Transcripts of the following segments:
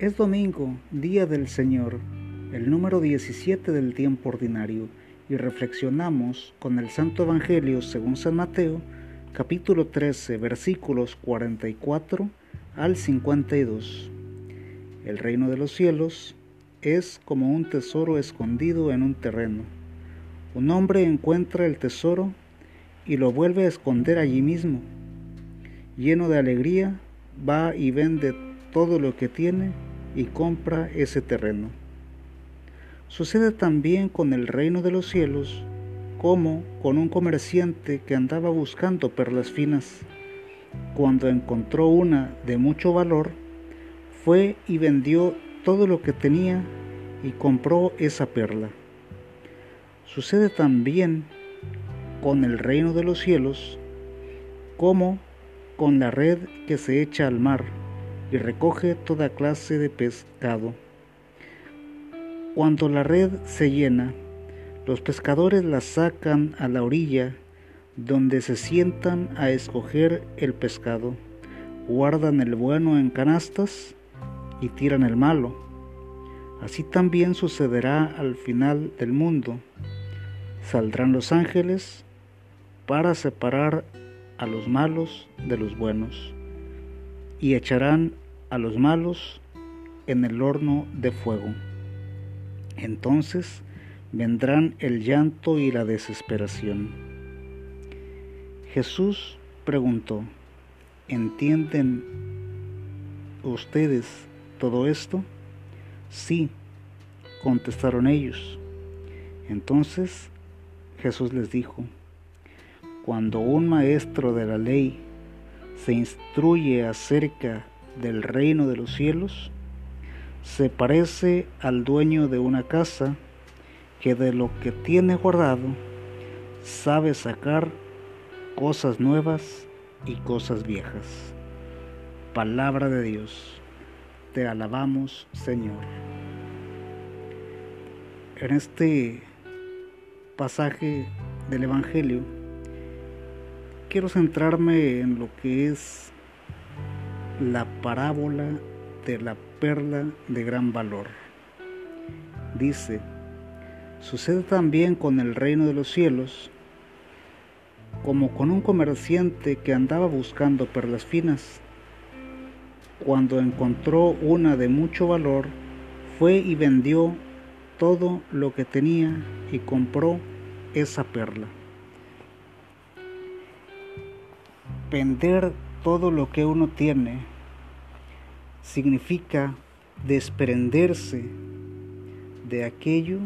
Es domingo, día del Señor, el número 17 del tiempo ordinario, y reflexionamos con el Santo Evangelio según San Mateo, capítulo 13, versículos 44 al 52. El reino de los cielos es como un tesoro escondido en un terreno. Un hombre encuentra el tesoro y lo vuelve a esconder allí mismo. Lleno de alegría, va y vende todo lo que tiene y compra ese terreno. Sucede también con el reino de los cielos, como con un comerciante que andaba buscando perlas finas. Cuando encontró una de mucho valor, fue y vendió todo lo que tenía y compró esa perla. Sucede también con el reino de los cielos, como con la red que se echa al mar y recoge toda clase de pescado. Cuando la red se llena, los pescadores la sacan a la orilla, donde se sientan a escoger el pescado, guardan el bueno en canastas y tiran el malo. Así también sucederá al final del mundo. Saldrán los ángeles para separar a los malos de los buenos y echarán a los malos en el horno de fuego. Entonces vendrán el llanto y la desesperación. Jesús preguntó, ¿entienden ustedes todo esto? Sí, contestaron ellos. Entonces Jesús les dijo, cuando un maestro de la ley se instruye acerca del reino de los cielos, se parece al dueño de una casa que de lo que tiene guardado sabe sacar cosas nuevas y cosas viejas. Palabra de Dios, te alabamos Señor. En este pasaje del Evangelio, quiero centrarme en lo que es la parábola de la perla de gran valor. Dice, sucede también con el reino de los cielos, como con un comerciante que andaba buscando perlas finas. Cuando encontró una de mucho valor, fue y vendió todo lo que tenía y compró esa perla. Vender todo lo que uno tiene significa desprenderse de aquello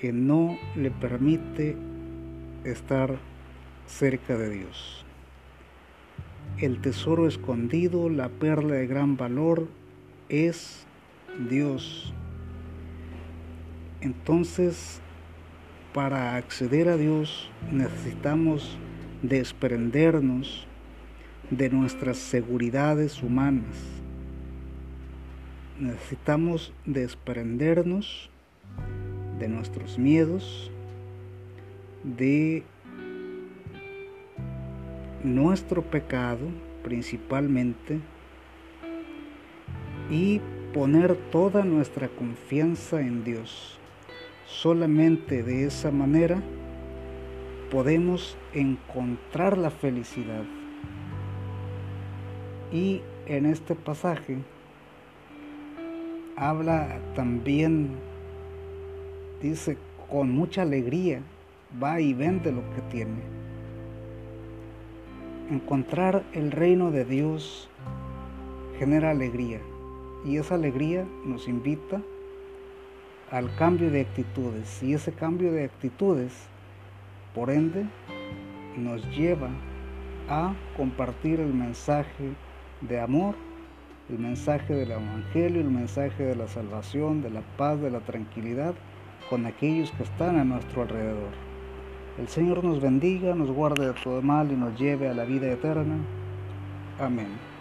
que no le permite estar cerca de Dios. El tesoro escondido, la perla de gran valor, es Dios. Entonces, para acceder a Dios necesitamos desprendernos de nuestras seguridades humanas. Necesitamos desprendernos de nuestros miedos, de nuestro pecado principalmente y poner toda nuestra confianza en Dios. Solamente de esa manera podemos encontrar la felicidad. Y en este pasaje habla también, dice, con mucha alegría, va y vende lo que tiene. Encontrar el reino de Dios genera alegría y esa alegría nos invita al cambio de actitudes y ese cambio de actitudes por ende, nos lleva a compartir el mensaje de amor, el mensaje del Evangelio, el mensaje de la salvación, de la paz, de la tranquilidad con aquellos que están a nuestro alrededor. El Señor nos bendiga, nos guarde de todo mal y nos lleve a la vida eterna. Amén.